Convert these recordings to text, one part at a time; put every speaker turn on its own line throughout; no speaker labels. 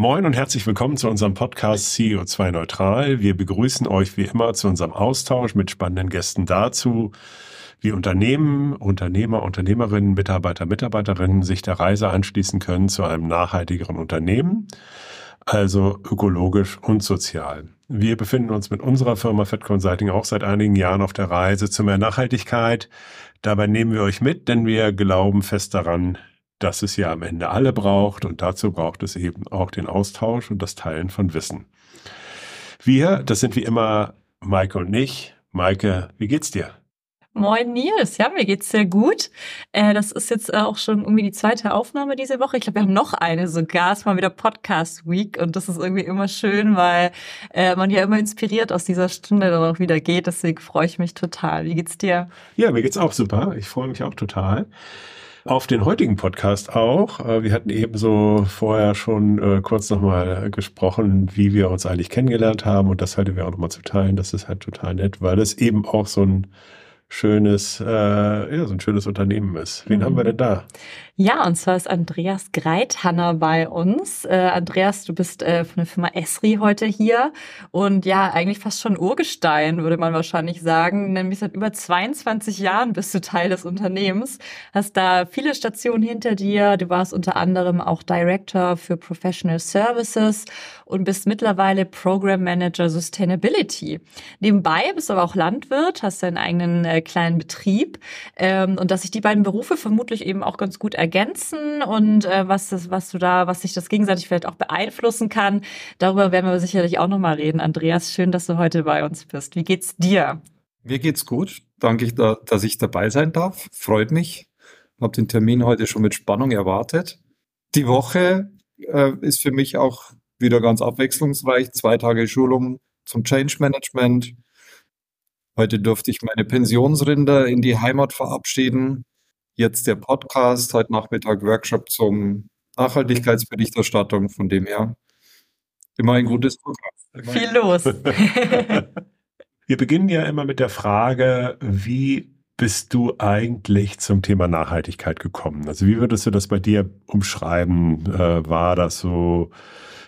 Moin und herzlich willkommen zu unserem Podcast CO2 Neutral. Wir begrüßen euch wie immer zu unserem Austausch mit spannenden Gästen dazu, wie Unternehmen, Unternehmer, Unternehmerinnen, Mitarbeiter, Mitarbeiterinnen sich der Reise anschließen können zu einem nachhaltigeren Unternehmen, also ökologisch und sozial. Wir befinden uns mit unserer Firma Fed Consulting auch seit einigen Jahren auf der Reise zu mehr Nachhaltigkeit. Dabei nehmen wir euch mit, denn wir glauben fest daran, dass es ja am Ende alle braucht und dazu braucht es eben auch den Austausch und das Teilen von Wissen. Wir, das sind wie immer Maike und ich. Maike, wie geht's dir?
Moin Nils, ja, mir geht's sehr gut. Äh, das ist jetzt auch schon irgendwie die zweite Aufnahme diese Woche. Ich glaube, wir haben noch eine sogar. Es mal wieder Podcast Week und das ist irgendwie immer schön, weil äh, man ja immer inspiriert aus dieser Stunde dann auch wieder geht. Deswegen freue ich mich total. Wie geht's dir?
Ja, mir geht's auch super. Ich freue mich auch total auf den heutigen Podcast auch. Äh, wir hatten ebenso vorher schon äh, kurz nochmal gesprochen, wie wir uns eigentlich kennengelernt haben und das halte wir auch nochmal zu teilen. Das ist halt total nett, weil es eben auch so ein schönes, äh, ja, so ein schönes Unternehmen ist. Wen mhm. haben wir denn da?
Ja, und zwar ist Andreas Greithanner bei uns. Äh, Andreas, du bist äh, von der Firma Esri heute hier und ja, eigentlich fast schon Urgestein, würde man wahrscheinlich sagen. Nämlich seit über 22 Jahren bist du Teil des Unternehmens, hast da viele Stationen hinter dir. Du warst unter anderem auch Director für Professional Services und bist mittlerweile Program Manager Sustainability. Nebenbei bist du aber auch Landwirt, hast deinen eigenen äh, kleinen Betrieb ähm, und dass sich die beiden Berufe vermutlich eben auch ganz gut ergänzen und äh, was das, was du da, was sich das gegenseitig vielleicht auch beeinflussen kann. Darüber werden wir sicherlich auch nochmal reden. Andreas, schön, dass du heute bei uns bist. Wie geht's dir?
Mir geht's gut. Danke, dass ich dabei sein darf. Freut mich. Habe den Termin heute schon mit Spannung erwartet. Die Woche äh, ist für mich auch wieder ganz abwechslungsreich. Zwei Tage Schulung zum Change Management. Heute durfte ich meine Pensionsrinder in die Heimat verabschieden. Jetzt der Podcast, heute Nachmittag Workshop zum Nachhaltigkeitsberichterstattung. Von dem her immer ein gutes Programm.
Viel los.
Wir beginnen ja immer mit der Frage, wie bist du eigentlich zum Thema Nachhaltigkeit gekommen? Also wie würdest du das bei dir umschreiben? Äh, war das so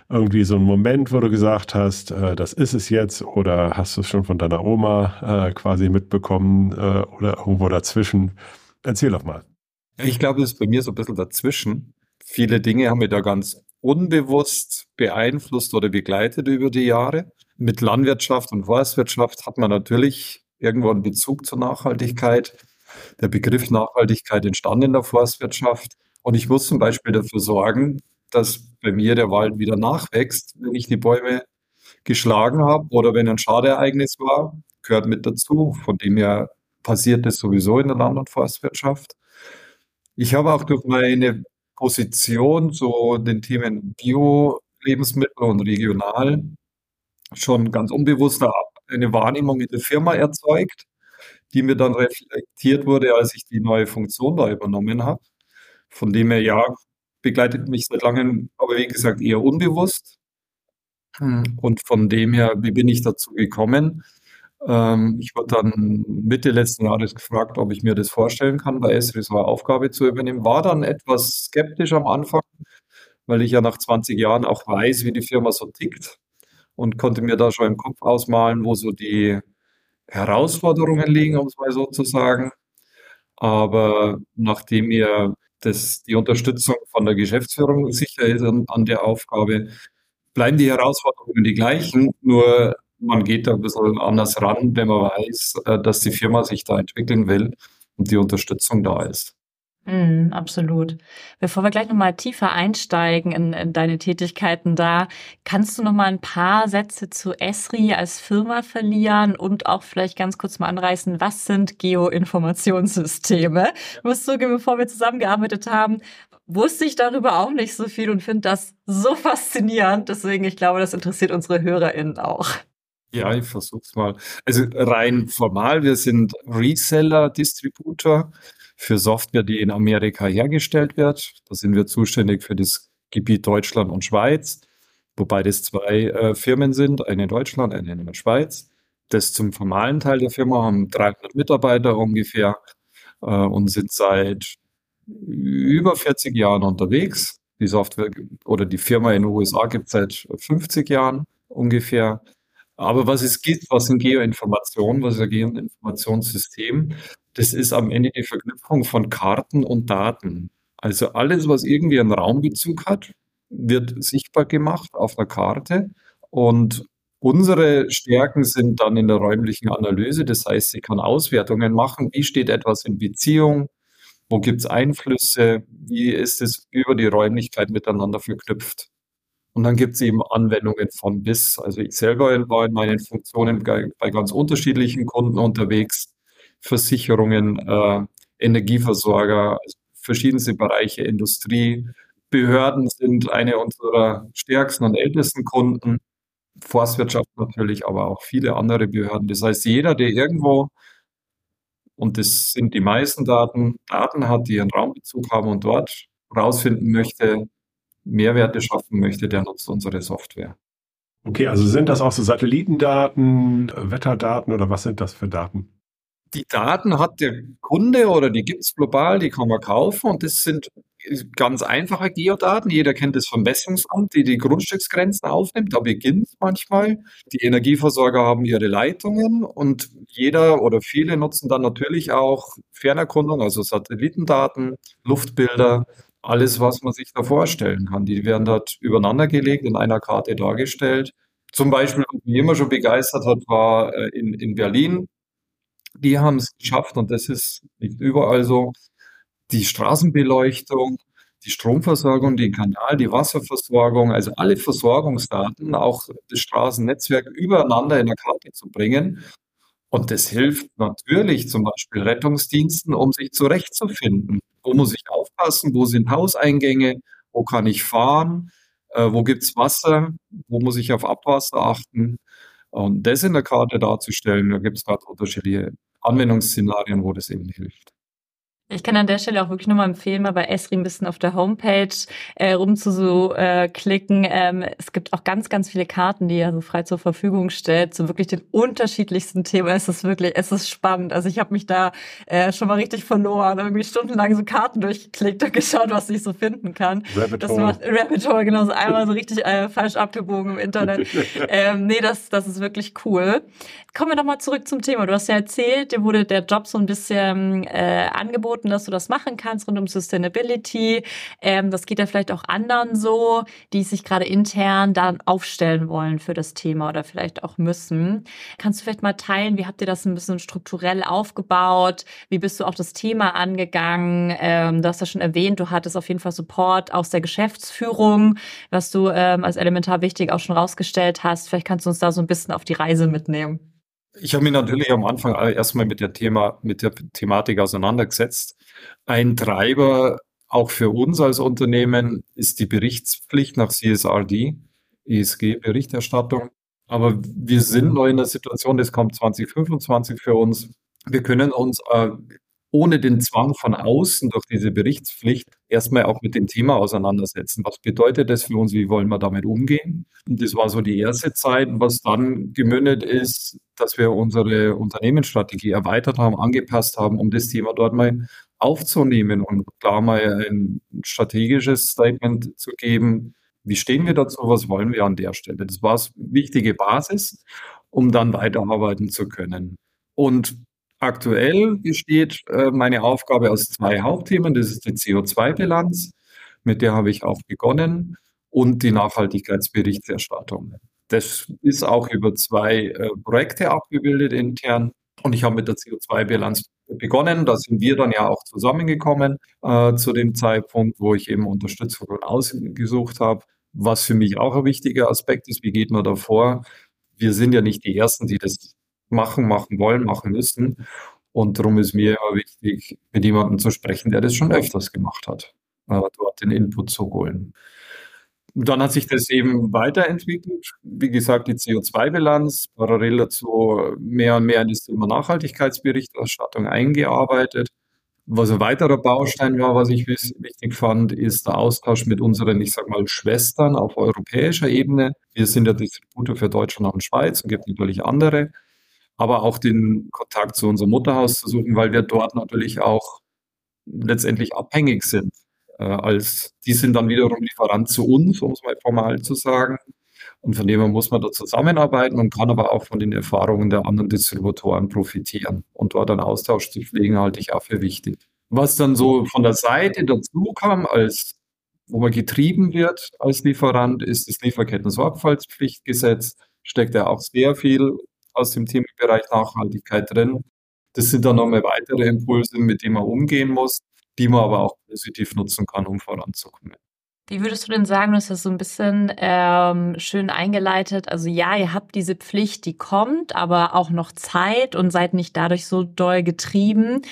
irgendwie so ein Moment, wo du gesagt hast, äh, das ist es jetzt, oder hast du es schon von deiner Oma äh, quasi mitbekommen äh, oder irgendwo dazwischen? Erzähl doch mal.
Ich glaube, es ist bei mir so ein bisschen dazwischen. Viele Dinge haben mich da ganz unbewusst beeinflusst oder begleitet über die Jahre. Mit Landwirtschaft und Forstwirtschaft hat man natürlich irgendwo einen Bezug zur Nachhaltigkeit. Der Begriff Nachhaltigkeit entstand in der Forstwirtschaft. Und ich muss zum Beispiel dafür sorgen, dass bei mir der Wald wieder nachwächst, wenn ich die Bäume geschlagen habe oder wenn ein Schadereignis war, gehört mit dazu. Von dem her passiert das sowieso in der Land- und Forstwirtschaft. Ich habe auch durch meine Position zu den Themen Bio-Lebensmittel und regional schon ganz unbewusst eine Wahrnehmung in der Firma erzeugt, die mir dann reflektiert wurde, als ich die neue Funktion da übernommen habe. Von dem her, ja, begleitet mich seit langem, aber wie gesagt, eher unbewusst. Hm. Und von dem her, wie bin ich dazu gekommen? Ähm, ich wurde dann Mitte letzten Jahres gefragt, ob ich mir das vorstellen kann, bei Esri so eine Aufgabe zu übernehmen. War dann etwas skeptisch am Anfang, weil ich ja nach 20 Jahren auch weiß, wie die Firma so tickt und konnte mir da schon im Kopf ausmalen, wo so die Herausforderungen liegen, um es mal so zu sagen. Aber nachdem mir das, die Unterstützung von der Geschäftsführung sicher ist an, an der Aufgabe, bleiben die Herausforderungen die gleichen, nur man geht da ein bisschen anders ran, wenn man weiß, äh, dass die Firma sich da entwickeln will und die Unterstützung da ist.
Mm, absolut. Bevor wir gleich nochmal tiefer einsteigen in, in, deine Tätigkeiten da, kannst du nochmal ein paar Sätze zu Esri als Firma verlieren und auch vielleicht ganz kurz mal anreißen, was sind Geoinformationssysteme? Ich muss zugeben, bevor wir zusammengearbeitet haben, wusste ich darüber auch nicht so viel und finde das so faszinierend. Deswegen, ich glaube, das interessiert unsere HörerInnen auch.
Ja, ich versuch's mal. Also rein formal, wir sind Reseller, Distributor für Software, die in Amerika hergestellt wird. Da sind wir zuständig für das Gebiet Deutschland und Schweiz, wobei das zwei äh, Firmen sind, eine in Deutschland, eine in der Schweiz. Das zum formalen Teil der Firma haben 300 Mitarbeiter ungefähr äh, und sind seit über 40 Jahren unterwegs Die Software oder die Firma in den USA gibt es seit 50 Jahren ungefähr. Aber was es gibt, was sind Geoinformationen, was ist ein Geoinformationssystem? Das ist am Ende die Verknüpfung von Karten und Daten. Also alles, was irgendwie einen Raumbezug hat, wird sichtbar gemacht auf einer Karte. Und unsere Stärken sind dann in der räumlichen Analyse. Das heißt, sie kann Auswertungen machen. Wie steht etwas in Beziehung? Wo gibt es Einflüsse? Wie ist es über die Räumlichkeit miteinander verknüpft? Und dann gibt es eben Anwendungen von bis. Also ich selber war in meinen Funktionen bei, ganz unterschiedlichen Kunden unterwegs. Versicherungen, äh, Energieversorger, also verschiedenste Bereiche, Industrie. Behörden sind eine unserer stärksten und ältesten Kunden. Forstwirtschaft natürlich, aber auch viele andere Behörden. Das heißt, jeder, der irgendwo, und das sind die meisten Daten, Daten hat, die einen Raumbezug haben und dort rausfinden möchte, Mehrwerte schaffen möchte, der nutzt unsere Software.
Okay, also sind das auch so Satellitendaten, Wetterdaten oder was sind das für Daten?
Die Daten hat der Kunde oder die gibt es global, die kann man kaufen und das sind ganz einfache Geodaten. Jeder kennt das vom Messungsamt, die die Grundstücksgrenzen aufnimmt. Da beginnt es manchmal. Die Energieversorger haben ihre Leitungen und jeder oder viele nutzen dann natürlich auch Fernerkundung, also Satellitendaten, Luftbilder, alles, was man sich da vorstellen kann. Die werden dort übereinander gelegt, in einer Karte dargestellt. Zum Beispiel, was mich immer schon begeistert hat, war äh, in, in Berlin. Die haben es geschafft, und das ist nicht überall so, die Straßenbeleuchtung, die Stromversorgung, den Kanal, die Wasserversorgung, also alle Versorgungsdaten, auch das Straßennetzwerk übereinander in der Karte zu bringen. Und das hilft natürlich zum Beispiel Rettungsdiensten, um sich zurechtzufinden. Wo muss ich aufpassen? Wo sind Hauseingänge? Wo kann ich fahren? Äh, wo gibt's Wasser? Wo muss ich auf Abwasser achten? Und das in der Karte darzustellen, da gibt's gerade unterschiedliche Anwendungsszenarien, wo das eben hilft.
Ich kann an der Stelle auch wirklich nochmal empfehlen, mal bei Esri ein bisschen auf der Homepage äh, rumzuklicken. Äh, ähm, es gibt auch ganz, ganz viele Karten, die er so frei zur Verfügung stellt, zu wirklich den unterschiedlichsten Themen. Es ist wirklich, es ist spannend. Also ich habe mich da äh, schon mal richtig verloren, irgendwie stundenlang so Karten durchgeklickt und geschaut, was ich so finden kann.
Rabbit
das
Hole.
macht Rabbit Hole, genau, so einmal so richtig äh, falsch abgebogen im Internet. ähm, nee, das, das ist wirklich cool. Kommen wir nochmal zurück zum Thema. Du hast ja erzählt, dir wurde der Job so ein bisschen äh, angeboten, dass du das machen kannst rund um Sustainability. Ähm, das geht ja vielleicht auch anderen so, die sich gerade intern dann aufstellen wollen für das Thema oder vielleicht auch müssen. Kannst du vielleicht mal teilen, wie habt ihr das ein bisschen strukturell aufgebaut? Wie bist du auch das Thema angegangen? Ähm, du hast ja schon erwähnt, du hattest auf jeden Fall Support aus der Geschäftsführung, was du ähm, als elementar wichtig auch schon rausgestellt hast. Vielleicht kannst du uns da so ein bisschen auf die Reise mitnehmen.
Ich habe mich natürlich am Anfang erstmal mit der Thema, mit der Thematik auseinandergesetzt. Ein Treiber auch für uns als Unternehmen ist die Berichtspflicht nach CSRD, ESG-Berichterstattung. Aber wir sind noch in der Situation, das kommt 2025 für uns. Wir können uns äh, ohne den Zwang von außen durch diese Berichtspflicht erstmal auch mit dem Thema auseinandersetzen. Was bedeutet das für uns? Wie wollen wir damit umgehen? Und das war so die erste Zeit, was dann gemündet ist, dass wir unsere Unternehmensstrategie erweitert haben, angepasst haben, um das Thema dort mal aufzunehmen und klar mal ein strategisches Statement zu geben. Wie stehen wir dazu? Was wollen wir an der Stelle? Das war eine wichtige Basis, um dann weiterarbeiten zu können. Und Aktuell besteht äh, meine Aufgabe aus zwei Hauptthemen. Das ist die CO2-Bilanz, mit der habe ich auch begonnen, und die Nachhaltigkeitsberichterstattung. Das ist auch über zwei äh, Projekte abgebildet intern. Und ich habe mit der CO2-Bilanz begonnen. Da sind wir dann ja auch zusammengekommen äh, zu dem Zeitpunkt, wo ich eben Unterstützung von außen gesucht habe. Was für mich auch ein wichtiger Aspekt ist, wie geht man da vor? Wir sind ja nicht die Ersten, die das machen, machen wollen, machen müssen. Und darum ist mir immer wichtig, mit jemandem zu sprechen, der das schon öfters gemacht hat, äh, dort den Input zu holen. Dann hat sich das eben weiterentwickelt. Wie gesagt, die CO2-Bilanz, parallel dazu mehr und mehr in das Thema Nachhaltigkeitsberichterstattung eingearbeitet. Was ein weiterer Baustein war, was ich wichtig fand, ist der Austausch mit unseren, ich sag mal, Schwestern auf europäischer Ebene. Wir sind der Distributor für Deutschland und Schweiz und gibt natürlich andere aber auch den Kontakt zu unserem Mutterhaus zu suchen, weil wir dort natürlich auch letztendlich abhängig sind äh, als die sind dann wiederum Lieferant zu uns, um es mal formal zu sagen. Und von dem her muss man da zusammenarbeiten und kann aber auch von den Erfahrungen der anderen Distributoren profitieren. Und dort einen Austausch zu pflegen, halte ich auch für wichtig. Was dann so von der Seite dazu kam, als wo man getrieben wird als Lieferant, ist das Lieferketten-Sorgfaltspflichtgesetz. Steckt ja auch sehr viel aus dem Themenbereich Nachhaltigkeit drin. Das sind dann nochmal weitere Impulse, mit denen man umgehen muss, die man aber auch positiv nutzen kann, um voranzukommen.
Wie würdest du denn sagen, du hast das so ein bisschen ähm, schön eingeleitet? Also ja, ihr habt diese Pflicht, die kommt, aber auch noch Zeit und seid nicht dadurch so doll getrieben.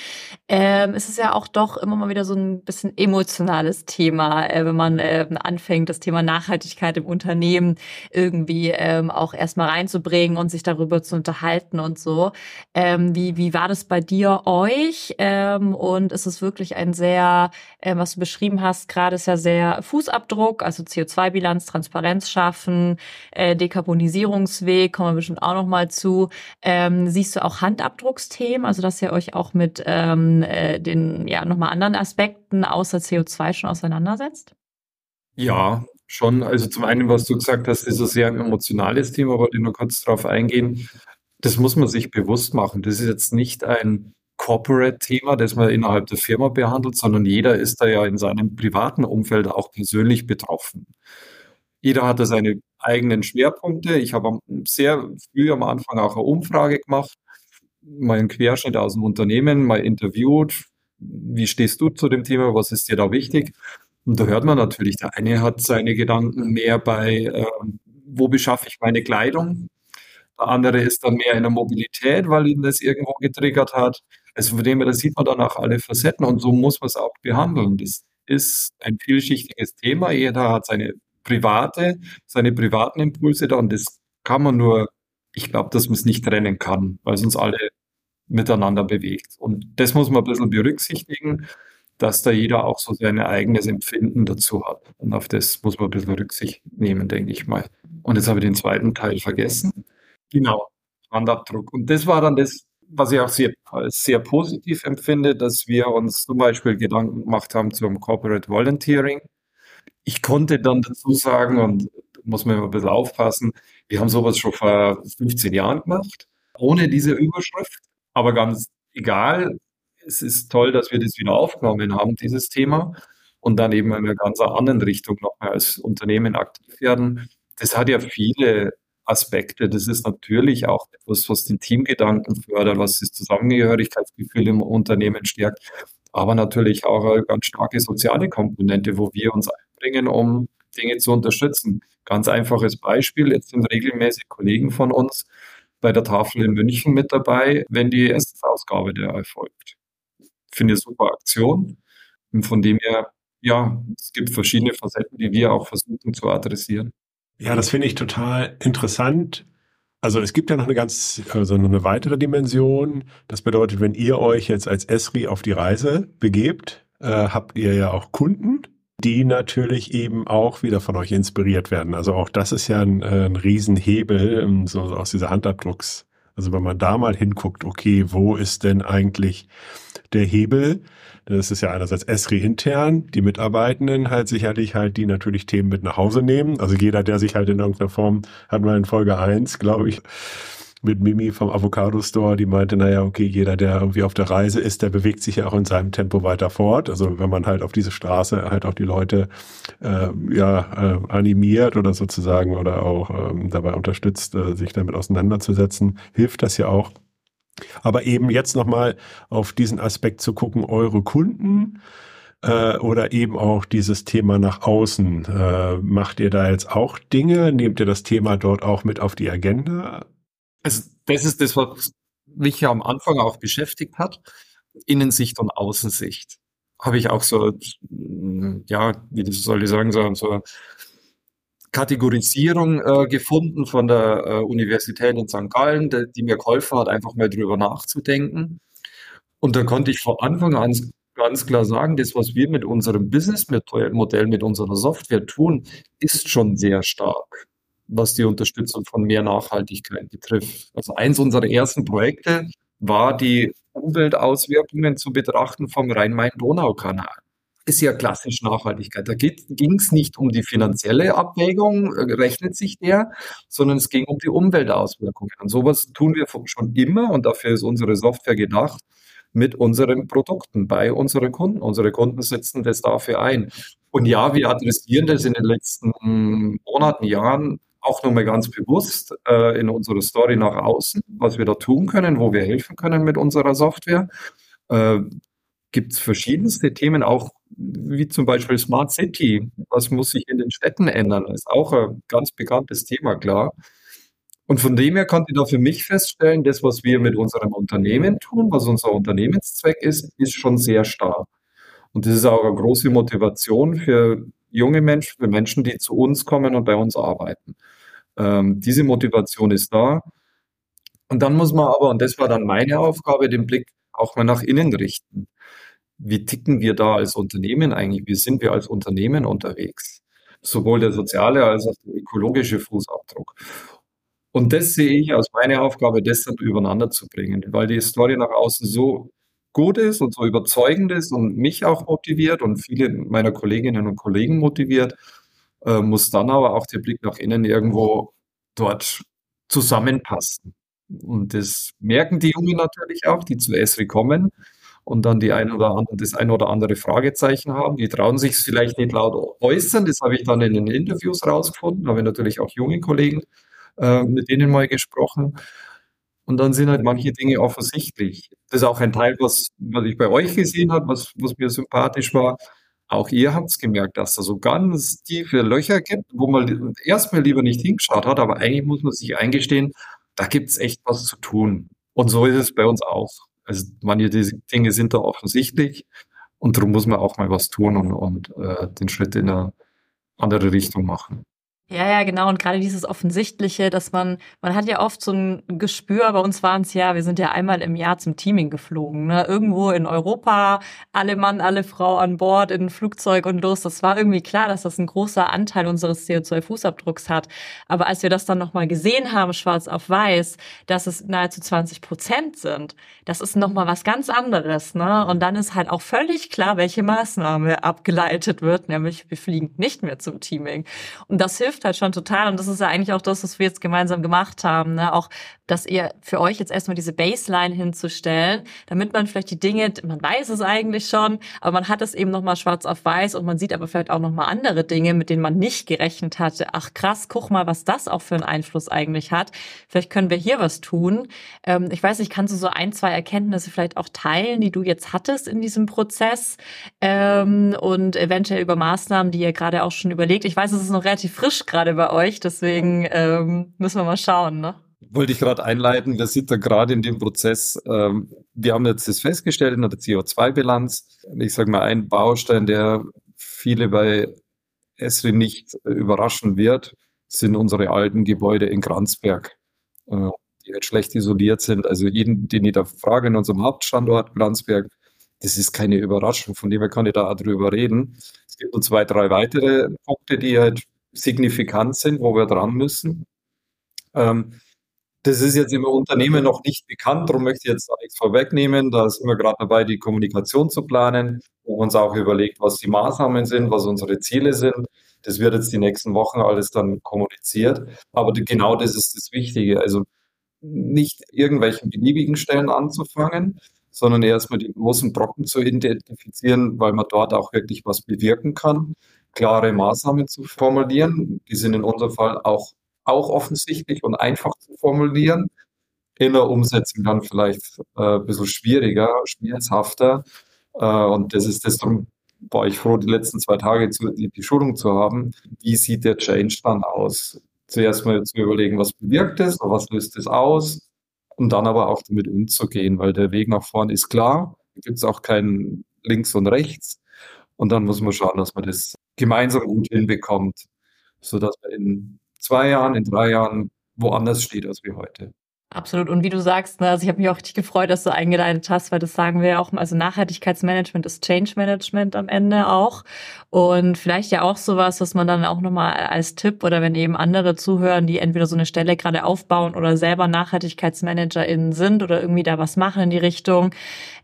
Ähm, es ist ja auch doch immer mal wieder so ein bisschen emotionales Thema, äh, wenn man äh, anfängt, das Thema Nachhaltigkeit im Unternehmen irgendwie ähm, auch erstmal reinzubringen und sich darüber zu unterhalten und so. Ähm, wie, wie war das bei dir euch? Ähm, und ist es wirklich ein sehr, äh, was du beschrieben hast, gerade ist ja sehr Fuß Fußabdruck, also CO2-Bilanz, Transparenz schaffen, äh, Dekarbonisierungsweg, kommen wir bestimmt auch noch mal zu. Ähm, siehst du auch Handabdrucksthemen, also dass ihr euch auch mit ähm, äh, den ja nochmal anderen Aspekten außer CO2 schon auseinandersetzt?
Ja, schon. Also zum einen, was du gesagt hast, ist ein sehr emotionales Thema, aber ich nur kurz darauf eingehen. Das muss man sich bewusst machen. Das ist jetzt nicht ein Corporate-Thema, das man innerhalb der Firma behandelt, sondern jeder ist da ja in seinem privaten Umfeld auch persönlich betroffen. Jeder hat da seine eigenen Schwerpunkte. Ich habe sehr früh am Anfang auch eine Umfrage gemacht, mal einen Querschnitt aus dem Unternehmen, mal interviewt. Wie stehst du zu dem Thema? Was ist dir da wichtig? Und da hört man natürlich, der eine hat seine Gedanken mehr bei, äh, wo beschaffe ich meine Kleidung? Der andere ist dann mehr in der Mobilität, weil ihn das irgendwo getriggert hat. Also von dem her, da sieht man dann auch alle Facetten und so muss man es auch behandeln. Das ist ein vielschichtiges Thema. Jeder hat seine private, seine privaten Impulse da und das kann man nur, ich glaube, dass man es nicht trennen kann, weil es uns alle miteinander bewegt. Und das muss man ein bisschen berücksichtigen, dass da jeder auch so sein eigenes Empfinden dazu hat. Und auf das muss man ein bisschen Rücksicht nehmen, denke ich mal. Und jetzt habe ich den zweiten Teil vergessen. Genau, Handabdruck. Und das war dann das, was ich auch sehr, sehr positiv empfinde, dass wir uns zum Beispiel Gedanken gemacht haben zum Corporate Volunteering. Ich konnte dann dazu sagen, und muss man immer ein bisschen aufpassen, wir haben sowas schon vor 15 Jahren gemacht, ohne diese Überschrift. Aber ganz egal, es ist toll, dass wir das wieder aufgenommen haben, dieses Thema, und dann eben in einer ganz anderen Richtung nochmal als Unternehmen aktiv werden. Das hat ja viele Aspekte. Das ist natürlich auch etwas, was den Teamgedanken fördert, was das Zusammengehörigkeitsgefühl im Unternehmen stärkt, aber natürlich auch eine ganz starke soziale Komponente, wo wir uns einbringen, um Dinge zu unterstützen. Ganz einfaches Beispiel, jetzt sind regelmäßig Kollegen von uns bei der Tafel in München mit dabei, wenn die Essensausgabe der erfolgt. Finde ich super Aktion. Und von dem her, ja, es gibt verschiedene Facetten, die wir auch versuchen zu adressieren.
Ja, das finde ich total interessant. Also es gibt ja noch eine ganz, also noch eine weitere Dimension. Das bedeutet, wenn ihr euch jetzt als Esri auf die Reise begebt, äh, habt ihr ja auch Kunden, die natürlich eben auch wieder von euch inspiriert werden. Also auch das ist ja ein, äh, ein Riesenhebel, ähm, so aus dieser Handabdrucks. Also wenn man da mal hinguckt, okay, wo ist denn eigentlich der Hebel? Das ist ja einerseits Esri intern, die Mitarbeitenden halt sicherlich halt, die natürlich Themen mit nach Hause nehmen. Also jeder, der sich halt in irgendeiner Form, hat mal in Folge eins, glaube ich, mit Mimi vom Avocado Store, die meinte, naja, okay, jeder, der irgendwie auf der Reise ist, der bewegt sich ja auch in seinem Tempo weiter fort. Also wenn man halt auf diese Straße halt auch die Leute äh, ja äh, animiert oder sozusagen oder auch ähm, dabei unterstützt, äh, sich damit auseinanderzusetzen, hilft das ja auch. Aber eben jetzt nochmal auf diesen Aspekt zu gucken, eure Kunden äh, oder eben auch dieses Thema nach außen. Äh, macht ihr da jetzt auch Dinge? Nehmt ihr das Thema dort auch mit auf die Agenda?
Also das ist das, was mich ja am Anfang auch beschäftigt hat. Innensicht und Außensicht. Habe ich auch so, ja, wie soll ich sagen, so, so Kategorisierung äh, gefunden von der äh, Universität in St. Gallen, die, die, mir geholfen hat, einfach mal drüber nachzudenken. Und da konnte ich von Anfang an ganz klar sagen, das, was wir mit unserem Businessmodell, mit unserer Software tun, ist schon sehr stark, was die Unterstützung von mehr Nachhaltigkeit betrifft. Also eins unserer ersten Projekte war die Umweltauswirkungen zu betrachten vom Rhein-Main-Donau-Kanal. ist ja klassisch Nachhaltigkeit. Da ging es nicht um die finanzielle Abwägung, äh, rechnet sich der, sondern es ging um die Umweltauswirkungen. Und sowas tun wir schon immer und dafür ist unsere Software gedacht mit unseren Produkten bei unseren Kunden. Unsere Kunden setzen das dafür ein. Und ja, wir adressieren das in den letzten Monaten, Jahren auch nochmal ganz bewusst äh, in unserer Story nach außen, was wir da tun können, wo wir helfen können mit unserer Software. Äh, Gibt es verschiedenste Themen, auch wie zum Beispiel Smart City. Was muss sich in den Städten ändern? Ist auch ein ganz bekanntes Thema, klar. Und von dem her konnte ich da für mich feststellen, das, was wir mit unserem Unternehmen tun, was unser Unternehmenszweck ist, ist schon sehr stark. Und das ist auch eine große Motivation für junge Menschen, für Menschen, die zu uns kommen und bei uns arbeiten. Ähm, diese Motivation ist da. Und dann muss man aber, und das war dann meine Aufgabe, den Blick auch mal nach innen richten wie ticken wir da als Unternehmen eigentlich? Wie sind wir als Unternehmen unterwegs? Sowohl der soziale als auch der ökologische Fußabdruck. Und das sehe ich als meine Aufgabe, das dann übereinander zu bringen, weil die Story nach außen so gut ist und so überzeugend ist und mich auch motiviert und viele meiner Kolleginnen und Kollegen motiviert, äh, muss dann aber auch der Blick nach innen irgendwo dort zusammenpassen. Und das merken die Jungen natürlich auch, die zu Esri kommen und dann die ein oder andere, das ein oder andere Fragezeichen haben. Die trauen sich vielleicht nicht laut äußern. Das habe ich dann in den Interviews rausgefunden. Da habe ich natürlich auch junge Kollegen äh, mit denen mal gesprochen. Und dann sind halt manche Dinge offensichtlich. Das ist auch ein Teil, was, was ich bei euch gesehen habe, was, was mir sympathisch war. Auch ihr habt es gemerkt, dass da so ganz tiefe Löcher gibt, wo man erstmal lieber nicht hingeschaut hat, aber eigentlich muss man sich eingestehen, da gibt es echt was zu tun. Und so ist es bei uns auch. Also manche Dinge sind da offensichtlich und darum muss man auch mal was tun und, und äh, den Schritt in eine andere Richtung machen.
Ja, ja, genau. Und gerade dieses Offensichtliche, dass man, man hat ja oft so ein Gespür, bei uns waren es ja, wir sind ja einmal im Jahr zum Teaming geflogen, ne? Irgendwo in Europa, alle Mann, alle Frau an Bord, in ein Flugzeug und los. Das war irgendwie klar, dass das ein großer Anteil unseres CO2-Fußabdrucks hat. Aber als wir das dann nochmal gesehen haben, schwarz auf weiß, dass es nahezu 20 Prozent sind, das ist nochmal was ganz anderes, ne? Und dann ist halt auch völlig klar, welche Maßnahme abgeleitet wird, nämlich wir fliegen nicht mehr zum Teaming. Und das hilft hilft halt schon total. Und das ist ja eigentlich auch das, was wir jetzt gemeinsam gemacht haben. Ne? Auch, dass ihr für euch jetzt erstmal diese Baseline hinzustellen, damit man vielleicht die Dinge, man weiß es eigentlich schon, aber man hat es eben nochmal schwarz auf weiß und man sieht aber vielleicht auch nochmal andere Dinge, mit denen man nicht gerechnet hatte. Ach krass, guck mal, was das auch für einen Einfluss eigentlich hat. Vielleicht können wir hier was tun. Ähm, ich weiß nicht, kannst du so ein, zwei Erkenntnisse vielleicht auch teilen, die du jetzt hattest in diesem Prozess ähm, und eventuell über Maßnahmen, die ihr gerade auch schon überlegt. Ich weiß, es ist noch relativ frisch gerade bei euch, deswegen ähm, müssen wir mal schauen. Ne?
Wollte ich gerade einleiten, wir sind da gerade in dem Prozess. Ähm, wir haben jetzt das festgestellt in der CO2-Bilanz. Ich sage mal, ein Baustein, der viele bei Esri nicht überraschen wird, sind unsere alten Gebäude in Kranzberg, äh, die halt schlecht isoliert sind. Also jeden, den ich da frage in unserem Hauptstandort Kranzberg, das ist keine Überraschung, von dem her kann ich da drüber reden. Es gibt noch zwei, drei weitere Punkte, die halt signifikant sind, wo wir dran müssen. Ähm, das ist jetzt im Unternehmen noch nicht bekannt, darum möchte ich jetzt nichts vorwegnehmen. Da sind wir gerade dabei, die Kommunikation zu planen, wo uns auch überlegt, was die Maßnahmen sind, was unsere Ziele sind. Das wird jetzt die nächsten Wochen alles dann kommuniziert. Aber genau das ist das Wichtige. Also nicht irgendwelchen beliebigen Stellen anzufangen, sondern erstmal die großen Brocken zu identifizieren, weil man dort auch wirklich was bewirken kann klare Maßnahmen zu formulieren. Die sind in unserem Fall auch, auch offensichtlich und einfach zu formulieren. In der Umsetzung dann vielleicht äh, ein bisschen schwieriger, schmerzhafter. Äh, und das ist das, darum war ich froh, die letzten zwei Tage zu, die, die Schulung zu haben. Wie sieht der Change dann aus? Zuerst mal zu überlegen, was bewirkt es, was löst es aus, und dann aber auch damit umzugehen, weil der Weg nach vorn ist klar. Gibt es auch kein links und rechts. Und dann muss man schauen, dass man das gemeinsam gut hinbekommt, sodass man in zwei Jahren, in drei Jahren woanders steht als wie heute.
Absolut. Und wie du sagst, ne, also ich habe mich auch richtig gefreut, dass du eingeleitet hast, weil das sagen wir ja auch, also Nachhaltigkeitsmanagement ist Change Management am Ende auch. Und vielleicht ja auch sowas, was man dann auch nochmal als Tipp oder wenn eben andere zuhören, die entweder so eine Stelle gerade aufbauen oder selber NachhaltigkeitsmanagerInnen sind oder irgendwie da was machen in die Richtung,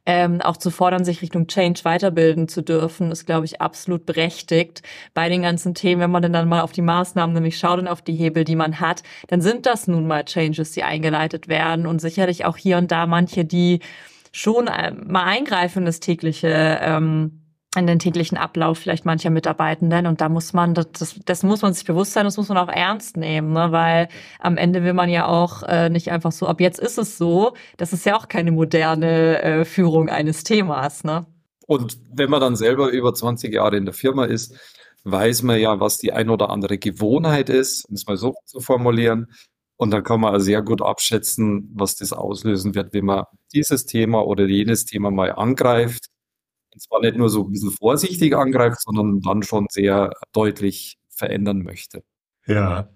ähm, auch zu fordern, sich Richtung Change weiterbilden zu dürfen, ist, glaube ich, absolut berechtigt. Bei den ganzen Themen, wenn man denn dann mal auf die Maßnahmen nämlich schaut und auf die Hebel, die man hat, dann sind das nun mal Changes, die eingeleitet werden und sicherlich auch hier und da manche, die schon äh, mal eingreifen in das tägliche ähm, in den täglichen Ablauf vielleicht mancher Mitarbeitenden. Und da muss man, das, das muss man sich bewusst sein, das muss man auch ernst nehmen, ne? weil am Ende will man ja auch äh, nicht einfach so, ab jetzt ist es so, das ist ja auch keine moderne äh, Führung eines Themas. Ne?
Und wenn man dann selber über 20 Jahre in der Firma ist, weiß man ja, was die ein oder andere Gewohnheit ist, um es mal so zu formulieren. Und dann kann man sehr gut abschätzen, was das auslösen wird, wenn man dieses Thema oder jenes Thema mal angreift und zwar nicht nur so ein bisschen vorsichtig angreift, sondern dann schon sehr deutlich verändern möchte.
Ja,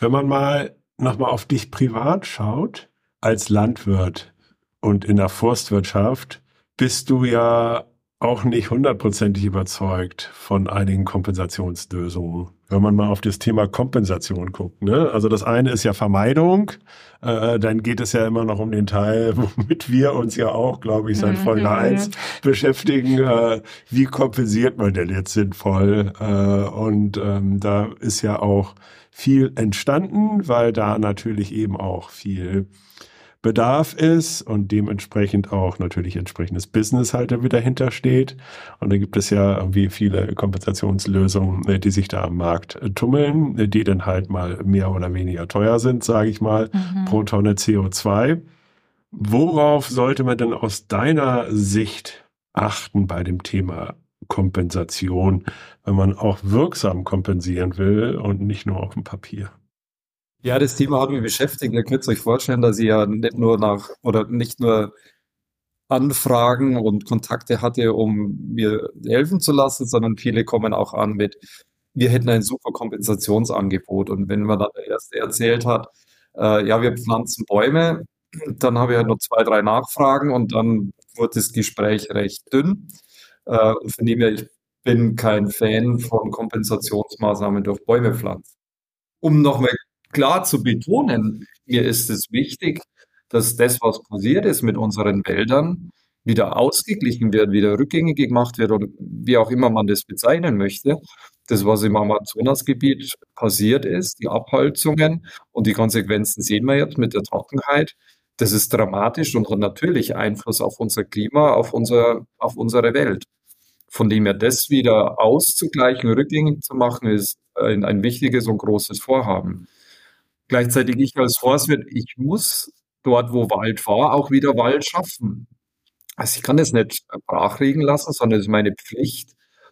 wenn man mal nochmal auf dich privat schaut, als Landwirt und in der Forstwirtschaft, bist du ja auch nicht hundertprozentig überzeugt von einigen Kompensationslösungen. Wenn man mal auf das Thema Kompensation guckt. Ne? Also das eine ist ja Vermeidung, äh, dann geht es ja immer noch um den Teil, womit wir uns ja auch, glaube ich, seit mhm, Folge mhm. 1 beschäftigen. Äh, wie kompensiert man denn jetzt sinnvoll? Äh, und ähm, da ist ja auch viel entstanden, weil da natürlich eben auch viel Bedarf ist und dementsprechend auch natürlich entsprechendes Business halt wieder hintersteht. Und da gibt es ja irgendwie viele Kompensationslösungen, äh, die sich da am Markt äh, tummeln, äh, die dann halt mal mehr oder weniger teuer sind, sage ich mal, mhm. pro Tonne CO2. Worauf sollte man denn aus deiner Sicht achten bei dem Thema Kompensation, wenn man auch wirksam kompensieren will und nicht nur auf dem Papier?
Ja, das Thema hat mich beschäftigt. Ihr könnt euch vorstellen, dass ich ja nicht nur nach oder nicht nur Anfragen und Kontakte hatte, um mir helfen zu lassen, sondern viele kommen auch an mit, wir hätten ein super Kompensationsangebot. Und wenn man dann der Erste erzählt hat, äh, ja, wir pflanzen Bäume, dann habe ich halt noch zwei, drei Nachfragen und dann wurde das Gespräch recht dünn. Äh, von dem her, ich bin kein Fan von Kompensationsmaßnahmen durch Bäume pflanzen. Um nochmal klar zu betonen, mir ist es wichtig, dass das, was passiert ist mit unseren Wäldern, wieder ausgeglichen wird, wieder rückgängig gemacht wird oder wie auch immer man das bezeichnen möchte. Das, was im Amazonasgebiet passiert ist, die Abholzungen und die Konsequenzen sehen wir jetzt mit der Trockenheit. Das ist dramatisch und hat natürlich Einfluss auf unser Klima, auf, unser, auf unsere Welt. Von dem her das wieder auszugleichen, rückgängig zu machen, ist ein, ein wichtiges und großes Vorhaben. Gleichzeitig ich als Forstwirt, ich muss dort, wo Wald war, auch wieder Wald schaffen. Also ich kann es nicht brach liegen lassen, sondern es ist meine Pflicht,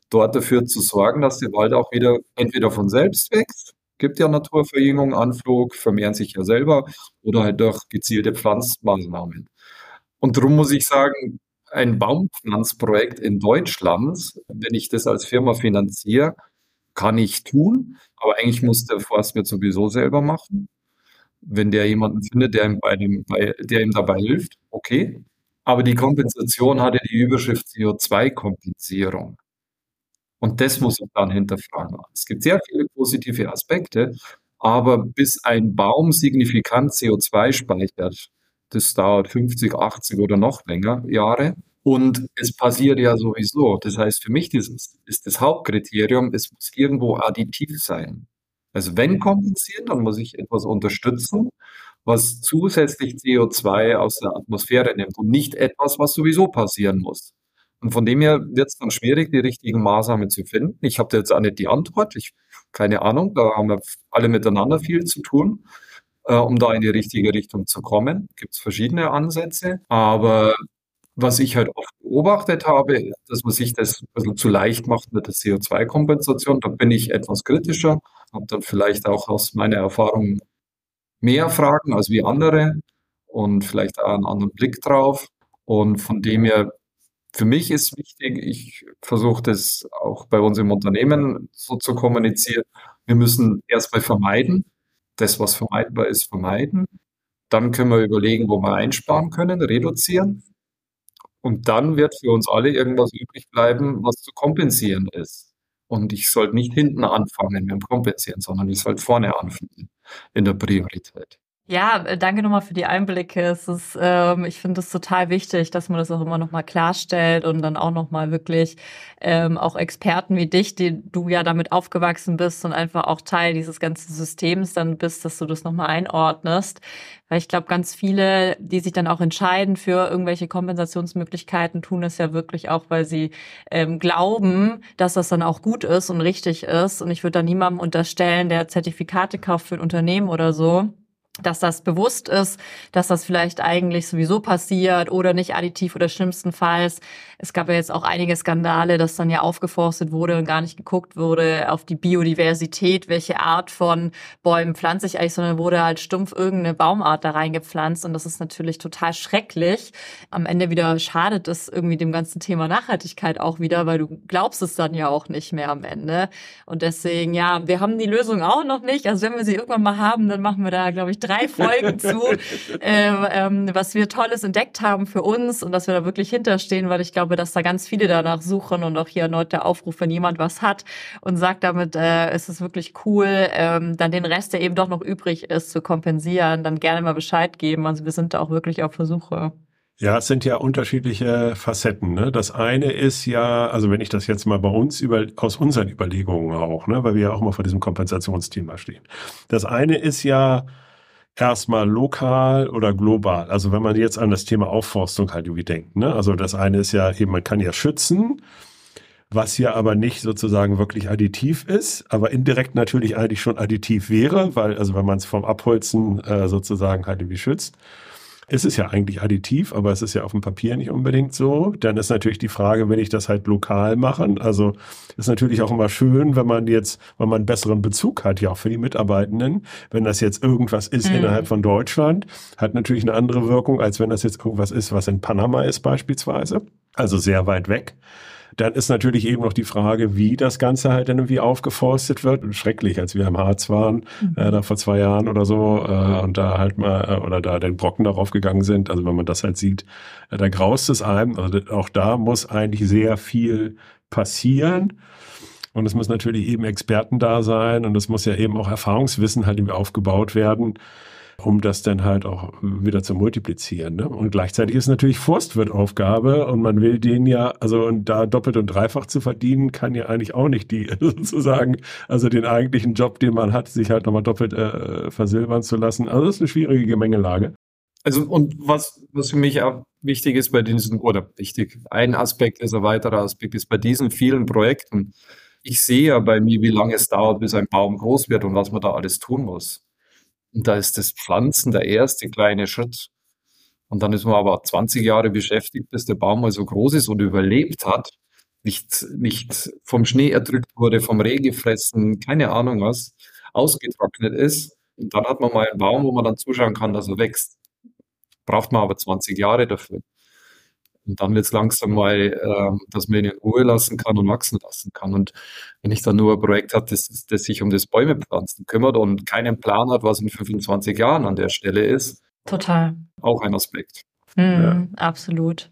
dort dafür zu sorgen, dass der Wald auch wieder entweder von selbst wächst, gibt ja Naturverjüngung, Anflug, vermehren sich ja selber oder halt durch gezielte Pflanzmaßnahmen. Und darum muss ich sagen, ein Baumpflanzprojekt in Deutschland, wenn ich das als Firma finanziere, kann ich tun, aber eigentlich muss der Forstwirt sowieso selber machen. Wenn der jemanden findet, der ihm, bei dem, bei, der ihm dabei hilft, okay. Aber die Kompensation hatte die Überschrift CO2-Kompensierung. Und das muss ich dann hinterfragen. Es gibt sehr viele positive Aspekte, aber bis ein Baum signifikant CO2 speichert, das dauert 50, 80 oder noch länger Jahre. Und es passiert ja sowieso. Das heißt, für mich ist, ist das Hauptkriterium, es muss irgendwo additiv sein. Also wenn kompensieren, dann muss ich etwas unterstützen, was zusätzlich CO2 aus der Atmosphäre nimmt und nicht etwas, was sowieso passieren muss. Und von dem her wird es dann schwierig, die richtigen Maßnahmen zu finden. Ich habe jetzt auch nicht die Antwort. Ich keine Ahnung. Da haben wir alle miteinander viel zu tun, äh, um da in die richtige Richtung zu kommen. Gibt es verschiedene Ansätze, aber was ich halt oft beobachtet habe, dass man sich das ein bisschen zu leicht macht mit der CO2-Kompensation. Da bin ich etwas kritischer, habe dann vielleicht auch aus meiner Erfahrung mehr Fragen als wie andere und vielleicht auch einen anderen Blick drauf. Und von dem her, für mich ist wichtig, ich versuche das auch bei uns im Unternehmen so zu kommunizieren. Wir müssen erstmal vermeiden, das, was vermeidbar ist, vermeiden. Dann können wir überlegen, wo wir einsparen können, reduzieren. Und dann wird für uns alle irgendwas übrig bleiben, was zu kompensieren ist. Und ich sollte nicht hinten anfangen mit dem Kompensieren, sondern ich sollte vorne anfangen in der Priorität.
Ja, äh, danke nochmal für die Einblicke. Es ist, ähm, ich finde es total wichtig, dass man das auch immer nochmal klarstellt und dann auch nochmal wirklich ähm, auch Experten wie dich, die du ja damit aufgewachsen bist und einfach auch Teil dieses ganzen Systems dann bist, dass du das nochmal einordnest. Weil ich glaube, ganz viele, die sich dann auch entscheiden für irgendwelche Kompensationsmöglichkeiten, tun es ja wirklich auch, weil sie ähm, glauben, dass das dann auch gut ist und richtig ist. Und ich würde da niemandem unterstellen, der Zertifikate kauft für ein Unternehmen oder so dass das bewusst ist, dass das vielleicht eigentlich sowieso passiert oder nicht additiv oder schlimmstenfalls. Es gab ja jetzt auch einige Skandale, dass dann ja aufgeforstet wurde und gar nicht geguckt wurde auf die Biodiversität, welche Art von Bäumen pflanze ich eigentlich, sondern wurde halt stumpf irgendeine Baumart da reingepflanzt und das ist natürlich total schrecklich. Am Ende wieder schadet es irgendwie dem ganzen Thema Nachhaltigkeit auch wieder, weil du glaubst es dann ja auch nicht mehr am Ende. Und deswegen, ja, wir haben die Lösung auch noch nicht. Also wenn wir sie irgendwann mal haben, dann machen wir da, glaube ich, drei Folgen zu, ähm, ähm, was wir Tolles entdeckt haben für uns und dass wir da wirklich hinterstehen, weil ich glaube, dass da ganz viele danach suchen und auch hier erneut der Aufruf, wenn jemand was hat und sagt damit, äh, ist es wirklich cool, ähm, dann den Rest, der eben doch noch übrig ist, zu kompensieren, dann gerne mal Bescheid geben. Also wir sind da auch wirklich auf Versuche.
Ja, es sind ja unterschiedliche Facetten. Ne? Das eine ist ja, also wenn ich das jetzt mal bei uns über, aus unseren Überlegungen auch, ne, weil wir ja auch mal vor diesem Kompensationsthema stehen. Das eine ist ja, erstmal lokal oder global. Also wenn man jetzt an das Thema Aufforstung halt irgendwie denkt. Ne? Also das eine ist ja eben, man kann ja schützen, was ja aber nicht sozusagen wirklich additiv ist, aber indirekt natürlich eigentlich schon additiv wäre, weil also wenn man es vom Abholzen äh, sozusagen halt irgendwie schützt ist es ja eigentlich additiv, aber es ist ja auf dem Papier nicht unbedingt so. Dann ist natürlich die Frage, wenn ich das halt lokal mache. Also ist natürlich auch immer schön, wenn man jetzt, wenn man einen besseren Bezug hat, ja auch für die Mitarbeitenden. Wenn das jetzt irgendwas ist mhm. innerhalb von Deutschland, hat natürlich eine andere Wirkung, als wenn das jetzt irgendwas ist, was in Panama ist beispielsweise. Also sehr weit weg. Dann ist natürlich eben noch die Frage, wie das Ganze halt dann irgendwie aufgeforstet wird. Schrecklich, als wir im Harz waren, mhm. äh, da vor zwei Jahren oder so, äh, und da halt mal, äh, oder da den Brocken darauf gegangen sind. Also wenn man das halt sieht, äh, da graust es einem. Also auch da muss eigentlich sehr viel passieren. Und es muss natürlich eben Experten da sein und es muss ja eben auch Erfahrungswissen halt irgendwie aufgebaut werden um das dann halt auch wieder zu multiplizieren. Ne? Und gleichzeitig ist natürlich Forstwirtaufgabe und man will den ja, also und da doppelt und dreifach zu verdienen, kann ja eigentlich auch nicht die sozusagen, also den eigentlichen Job, den man hat, sich halt nochmal doppelt äh, versilbern zu lassen. Also das ist eine schwierige Gemengelage.
Also und was, was für mich auch wichtig ist bei diesen, oder wichtig, ein Aspekt ist, ein weiterer Aspekt ist bei diesen vielen Projekten, ich sehe ja bei mir, wie lange es dauert, bis ein Baum groß wird und was man da alles tun muss. Und da ist das Pflanzen der erste kleine Schritt. Und dann ist man aber 20 Jahre beschäftigt, bis der Baum mal so groß ist und überlebt hat, nicht, nicht vom Schnee erdrückt wurde, vom Reh gefressen, keine Ahnung was, ausgetrocknet ist. Und dann hat man mal einen Baum, wo man dann zuschauen kann, dass er wächst. Braucht man aber 20 Jahre dafür. Und dann wird es langsam mal, äh, dass man ihn in Ruhe lassen kann und wachsen lassen kann. Und wenn ich dann nur ein Projekt habe, das, das sich um das Bäumepflanzen kümmert und keinen Plan hat, was in 25 Jahren an der Stelle ist,
total.
Auch ein Aspekt.
Mhm, ja. Absolut.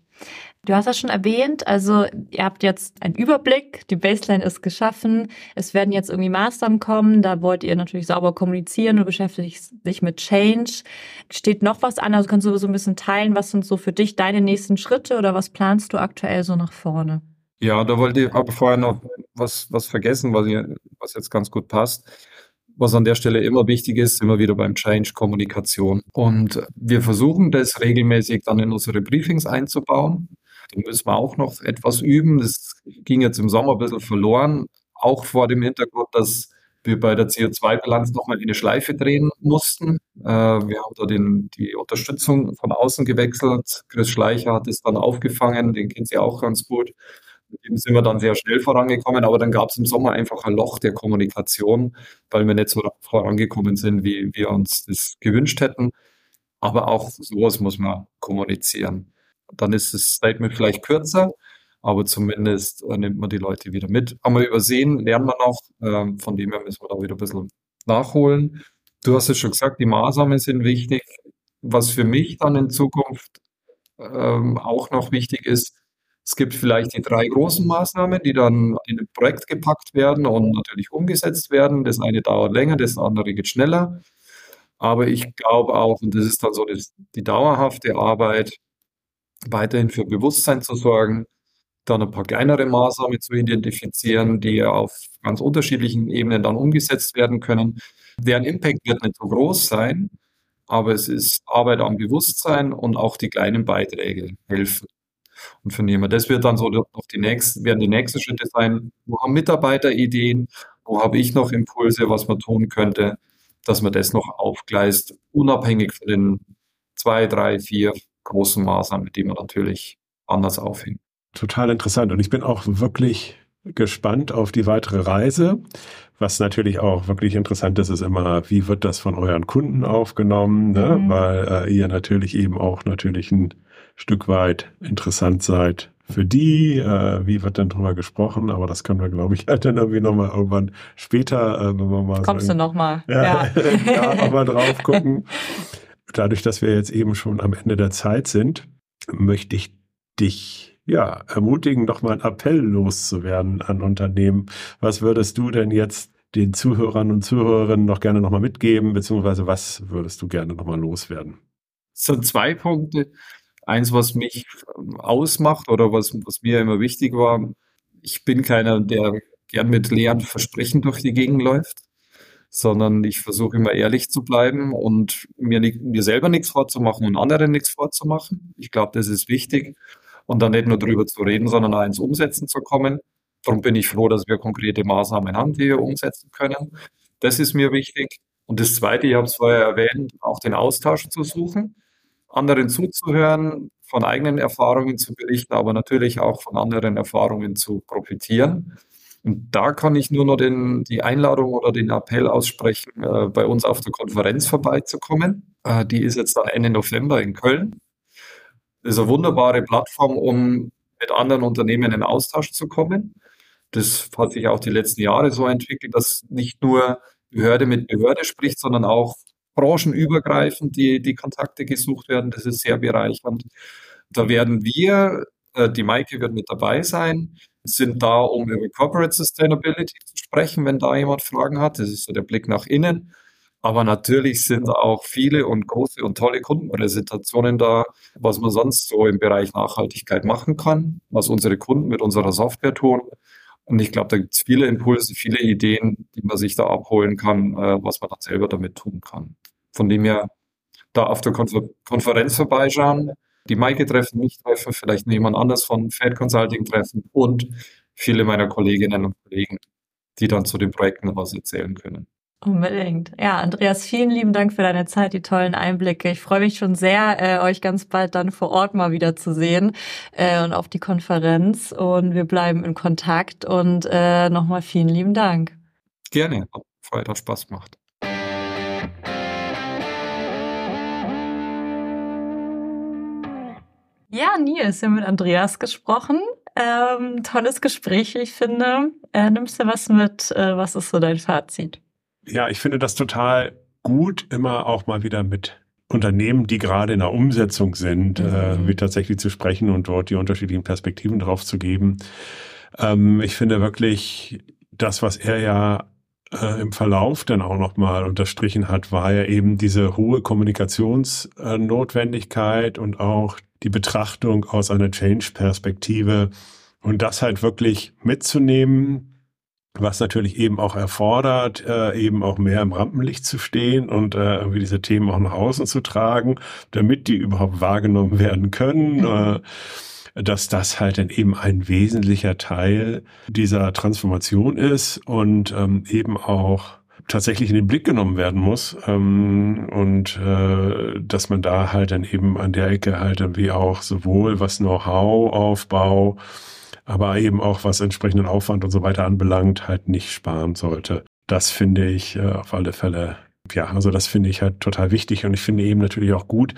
Du hast das schon erwähnt, also ihr habt jetzt einen Überblick, die Baseline ist geschaffen, es werden jetzt irgendwie Maßnahmen kommen, da wollt ihr natürlich sauber kommunizieren und beschäftigt sich mit Change. Steht noch was an, also kannst du so ein bisschen teilen, was sind so für dich deine nächsten Schritte oder was planst du aktuell so nach vorne?
Ja, da wollte ich aber vorher noch was, was vergessen, was, ich, was jetzt ganz gut passt was an der Stelle immer wichtig ist, immer wieder beim Change Kommunikation. Und wir versuchen das regelmäßig dann in unsere Briefings einzubauen. Da müssen wir auch noch etwas üben. Das ging jetzt im Sommer ein bisschen verloren, auch vor dem Hintergrund, dass wir bei der CO2-Bilanz nochmal eine Schleife drehen mussten. Äh, wir haben da den, die Unterstützung von außen gewechselt. Chris Schleicher hat es dann aufgefangen, den kennt sie auch ganz gut. Mit dem sind wir dann sehr schnell vorangekommen, aber dann gab es im Sommer einfach ein Loch der Kommunikation, weil wir nicht so vorangekommen sind, wie wir uns das gewünscht hätten. Aber auch sowas muss man kommunizieren. Dann ist das Statement vielleicht kürzer, aber zumindest äh, nimmt man die Leute wieder mit. Haben wir übersehen, lernen wir noch. Ähm, von dem her müssen wir da wieder ein bisschen nachholen. Du hast es schon gesagt, die Maßnahmen sind wichtig. was für mich dann in Zukunft ähm, auch noch wichtig ist, es gibt vielleicht die drei großen Maßnahmen, die dann in ein Projekt gepackt werden und natürlich umgesetzt werden. Das eine dauert länger, das andere geht schneller. Aber ich glaube auch, und das ist dann so das, die dauerhafte Arbeit, weiterhin für Bewusstsein zu sorgen, dann ein paar kleinere Maßnahmen zu identifizieren, die auf ganz unterschiedlichen Ebenen dann umgesetzt werden können. Deren Impact wird nicht so groß sein, aber es ist Arbeit am Bewusstsein und auch die kleinen Beiträge helfen. Und her, das wird dann so noch die nächsten, werden die nächsten Schritte sein. Wo haben Mitarbeiter Ideen? Wo habe ich noch Impulse, was man tun könnte, dass man das noch aufgleist, unabhängig von den zwei, drei, vier großen Maßnahmen, die man natürlich anders aufhängt.
Total interessant. Und ich bin auch wirklich gespannt auf die weitere Reise. Was natürlich auch wirklich interessant ist, ist immer, wie wird das von euren Kunden aufgenommen, ne? Mhm. weil äh, ihr natürlich eben auch natürlich ein Stück weit interessant seid für die. Äh, wie wird denn drüber gesprochen? Aber das können wir, glaube ich, halt dann irgendwie nochmal irgendwann später, äh, wenn wir mal
Kommst sagen, du nochmal?
Ja, ja. ja aber drauf gucken. Dadurch, dass wir jetzt eben schon am Ende der Zeit sind, möchte ich dich ja, ermutigen, doch mal einen Appell loszuwerden an Unternehmen. Was würdest du denn jetzt den Zuhörern und Zuhörerinnen noch gerne nochmal mitgeben, beziehungsweise was würdest du gerne nochmal loswerden?
Sind zwei Punkte. Eins, was mich ausmacht oder was, was mir immer wichtig war. Ich bin keiner, der gern mit leeren Versprechen durch die Gegend läuft, sondern ich versuche immer ehrlich zu bleiben und mir, mir selber nichts vorzumachen und anderen nichts vorzumachen. Ich glaube, das ist wichtig und dann nicht nur darüber zu reden, sondern auch ins Umsetzen zu kommen. Darum bin ich froh, dass wir konkrete Maßnahmen haben, die wir umsetzen können. Das ist mir wichtig. Und das Zweite, ich habe es vorher erwähnt, auch den Austausch zu suchen, anderen zuzuhören, von eigenen Erfahrungen zu berichten, aber natürlich auch von anderen Erfahrungen zu profitieren. Und da kann ich nur noch den, die Einladung oder den Appell aussprechen, äh, bei uns auf der Konferenz vorbeizukommen. Äh, die ist jetzt Ende November in Köln. Das ist eine wunderbare Plattform, um mit anderen Unternehmen in Austausch zu kommen. Das hat sich auch die letzten Jahre so entwickelt, dass nicht nur Behörde mit Behörde spricht, sondern auch branchenübergreifend die, die Kontakte gesucht werden. Das ist sehr bereichernd. Da werden wir, äh, die Maike wird mit dabei sein, sind da, um über Corporate Sustainability zu sprechen, wenn da jemand Fragen hat. Das ist so der Blick nach innen. Aber natürlich sind auch viele und große und tolle Kundenpräsentationen da, was man sonst so im Bereich Nachhaltigkeit machen kann, was unsere Kunden mit unserer Software tun. Und ich glaube, da gibt es viele Impulse, viele Ideen, die man sich da abholen kann, äh, was man dann selber damit tun kann. Von dem her da auf der Konfer Konferenz vorbeischauen, die Maike treffen, mich treffen, vielleicht jemand anders von Fed Consulting treffen und viele meiner Kolleginnen und Kollegen, die dann zu den Projekten was erzählen können.
Unbedingt. Ja, Andreas, vielen lieben Dank für deine Zeit, die tollen Einblicke. Ich freue mich schon sehr, äh, euch ganz bald dann vor Ort mal wieder zu sehen äh, und auf die Konferenz. Und wir bleiben in Kontakt und äh, nochmal vielen lieben Dank.
Gerne. Freude, hat Spaß gemacht.
Ja, Nils, wir haben mit Andreas gesprochen. Ähm, tolles Gespräch, ich finde. Äh, nimmst du was mit? Äh, was ist so dein Fazit?
Ja, ich finde das total gut, immer auch mal wieder mit Unternehmen, die gerade in der Umsetzung sind, äh, mhm. äh, wie tatsächlich zu sprechen und dort die unterschiedlichen Perspektiven drauf zu geben. Ähm, ich finde wirklich das, was er ja äh, im Verlauf dann auch nochmal unterstrichen hat, war ja eben diese hohe Kommunikationsnotwendigkeit und auch die Betrachtung aus einer Change-Perspektive und das halt wirklich mitzunehmen, was natürlich eben auch erfordert, äh, eben auch mehr im Rampenlicht zu stehen und äh, irgendwie diese Themen auch nach außen zu tragen, damit die überhaupt wahrgenommen werden können. Mhm. Äh, dass das halt dann eben ein wesentlicher Teil dieser Transformation ist und ähm, eben auch tatsächlich in den Blick genommen werden muss ähm, und äh, dass man da halt dann eben an der Ecke halt irgendwie auch sowohl was Know-how-Aufbau aber eben auch was entsprechenden Aufwand und so weiter anbelangt, halt nicht sparen sollte. Das finde ich äh, auf alle Fälle, ja, also das finde ich halt total wichtig und ich finde eben natürlich auch gut,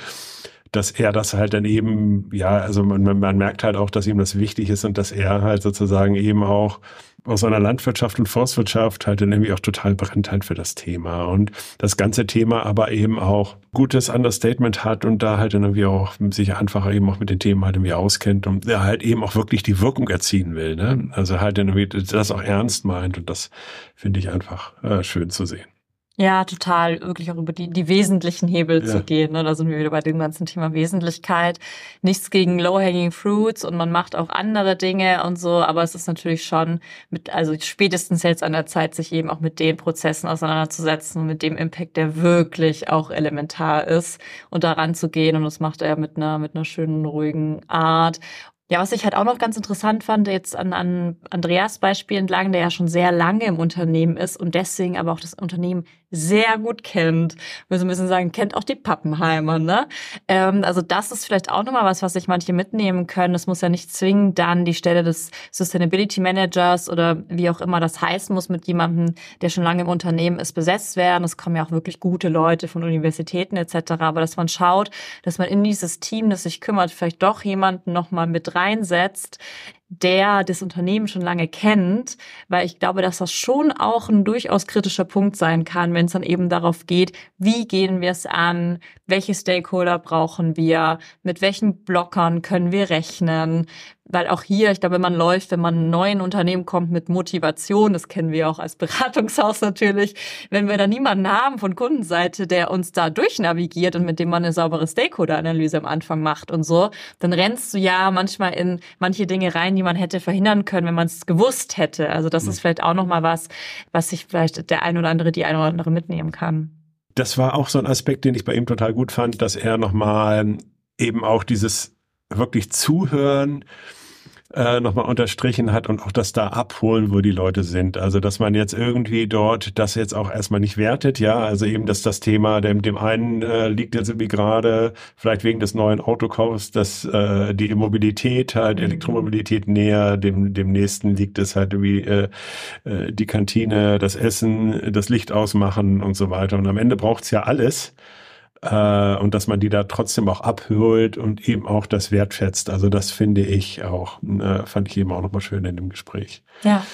dass er das halt dann eben, ja, also man, man merkt halt auch, dass ihm das wichtig ist und dass er halt sozusagen eben auch aus einer Landwirtschaft und Forstwirtschaft halt dann irgendwie auch total brennt halt für das Thema und das ganze Thema aber eben auch gutes Understatement hat und da halt dann irgendwie auch sich einfach eben auch mit den Themen halt irgendwie auskennt und er halt eben auch wirklich die Wirkung erzielen will, ne? Also halt dann irgendwie das auch ernst meint und das finde ich einfach äh, schön zu sehen.
Ja, total, wirklich auch über die, die wesentlichen Hebel ja. zu gehen. Ne? Da sind wir wieder bei dem ganzen Thema Wesentlichkeit. Nichts gegen Low-Hanging Fruits und man macht auch andere Dinge und so, aber es ist natürlich schon mit, also spätestens jetzt an der Zeit, sich eben auch mit den Prozessen auseinanderzusetzen und mit dem Impact, der wirklich auch elementar ist und daran zu gehen. Und das macht er mit einer, mit einer schönen, ruhigen Art. Ja, was ich halt auch noch ganz interessant fand, jetzt an, an Andreas Beispiel entlang, der ja schon sehr lange im Unternehmen ist und deswegen aber auch das Unternehmen sehr gut kennt. Wir so ein bisschen sagen, kennt auch die Pappenheimer, ne? Ähm, also das ist vielleicht auch nochmal was, was sich manche mitnehmen können. Es muss ja nicht zwingend dann die Stelle des Sustainability Managers oder wie auch immer das heißen muss mit jemandem, der schon lange im Unternehmen ist, besetzt werden. Es kommen ja auch wirklich gute Leute von Universitäten etc. Aber dass man schaut, dass man in dieses Team, das sich kümmert, vielleicht doch jemanden nochmal mit reinsetzt, der das Unternehmen schon lange kennt, weil ich glaube, dass das schon auch ein durchaus kritischer Punkt sein kann, wenn es dann eben darauf geht, wie gehen wir es an, welche Stakeholder brauchen wir, mit welchen Blockern können wir rechnen, weil auch hier, ich glaube, wenn man läuft, wenn man in neuen Unternehmen kommt mit Motivation, das kennen wir auch als Beratungshaus natürlich, wenn wir da niemanden haben von Kundenseite, der uns da durchnavigiert und mit dem man eine saubere Stakeholder-Analyse am Anfang macht und so, dann rennst du ja manchmal in manche Dinge rein, die man hätte verhindern können, wenn man es gewusst hätte. Also das mhm. ist vielleicht auch nochmal was, was sich vielleicht der ein oder andere, die ein oder andere mitnehmen kann.
Das war auch so ein Aspekt, den ich bei ihm total gut fand, dass er nochmal eben auch dieses wirklich Zuhören, äh, nochmal unterstrichen hat und auch das da abholen, wo die Leute sind. Also dass man jetzt irgendwie dort das jetzt auch erstmal nicht wertet, ja. Also eben, dass das Thema, dem, dem einen äh, liegt jetzt irgendwie gerade, vielleicht wegen des neuen Autokaufs, dass äh, die Mobilität halt. Elektromobilität näher, dem, dem nächsten liegt es halt irgendwie äh, äh, die Kantine, das Essen, das Licht ausmachen und so weiter. Und am Ende braucht's ja alles äh, und dass man die da trotzdem auch abholt und eben auch das wertschätzt. Also das finde ich auch, äh, fand ich eben auch nochmal schön in dem Gespräch.
Ja.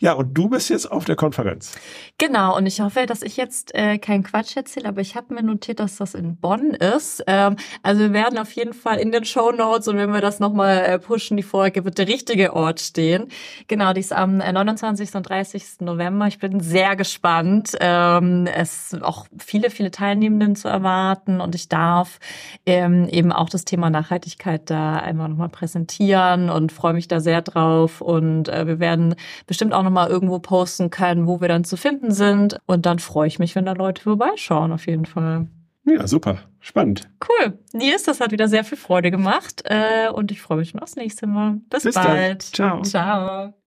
Ja, und du bist jetzt auf der Konferenz.
Genau, und ich hoffe, dass ich jetzt äh, keinen Quatsch erzähle, aber ich habe mir notiert, dass das in Bonn ist. Ähm, also wir werden auf jeden Fall in den Show Notes und wenn wir das nochmal äh, pushen, die Folge wird der richtige Ort stehen. Genau, die ist am 29. Äh, und 30. November. Ich bin sehr gespannt. Ähm, es sind auch viele, viele Teilnehmenden zu erwarten und ich darf ähm, eben auch das Thema Nachhaltigkeit da einmal nochmal präsentieren und freue mich da sehr drauf. Und äh, wir werden bestimmt auch nochmal irgendwo posten können, wo wir dann zu finden sind. Und dann freue ich mich, wenn da Leute vorbeischauen, auf jeden Fall.
Ja, super. Spannend.
Cool. Nils, das hat wieder sehr viel Freude gemacht. Äh, und ich freue mich schon aufs nächste Mal. Bis, Bis bald.
Dann. Ciao.
Ciao.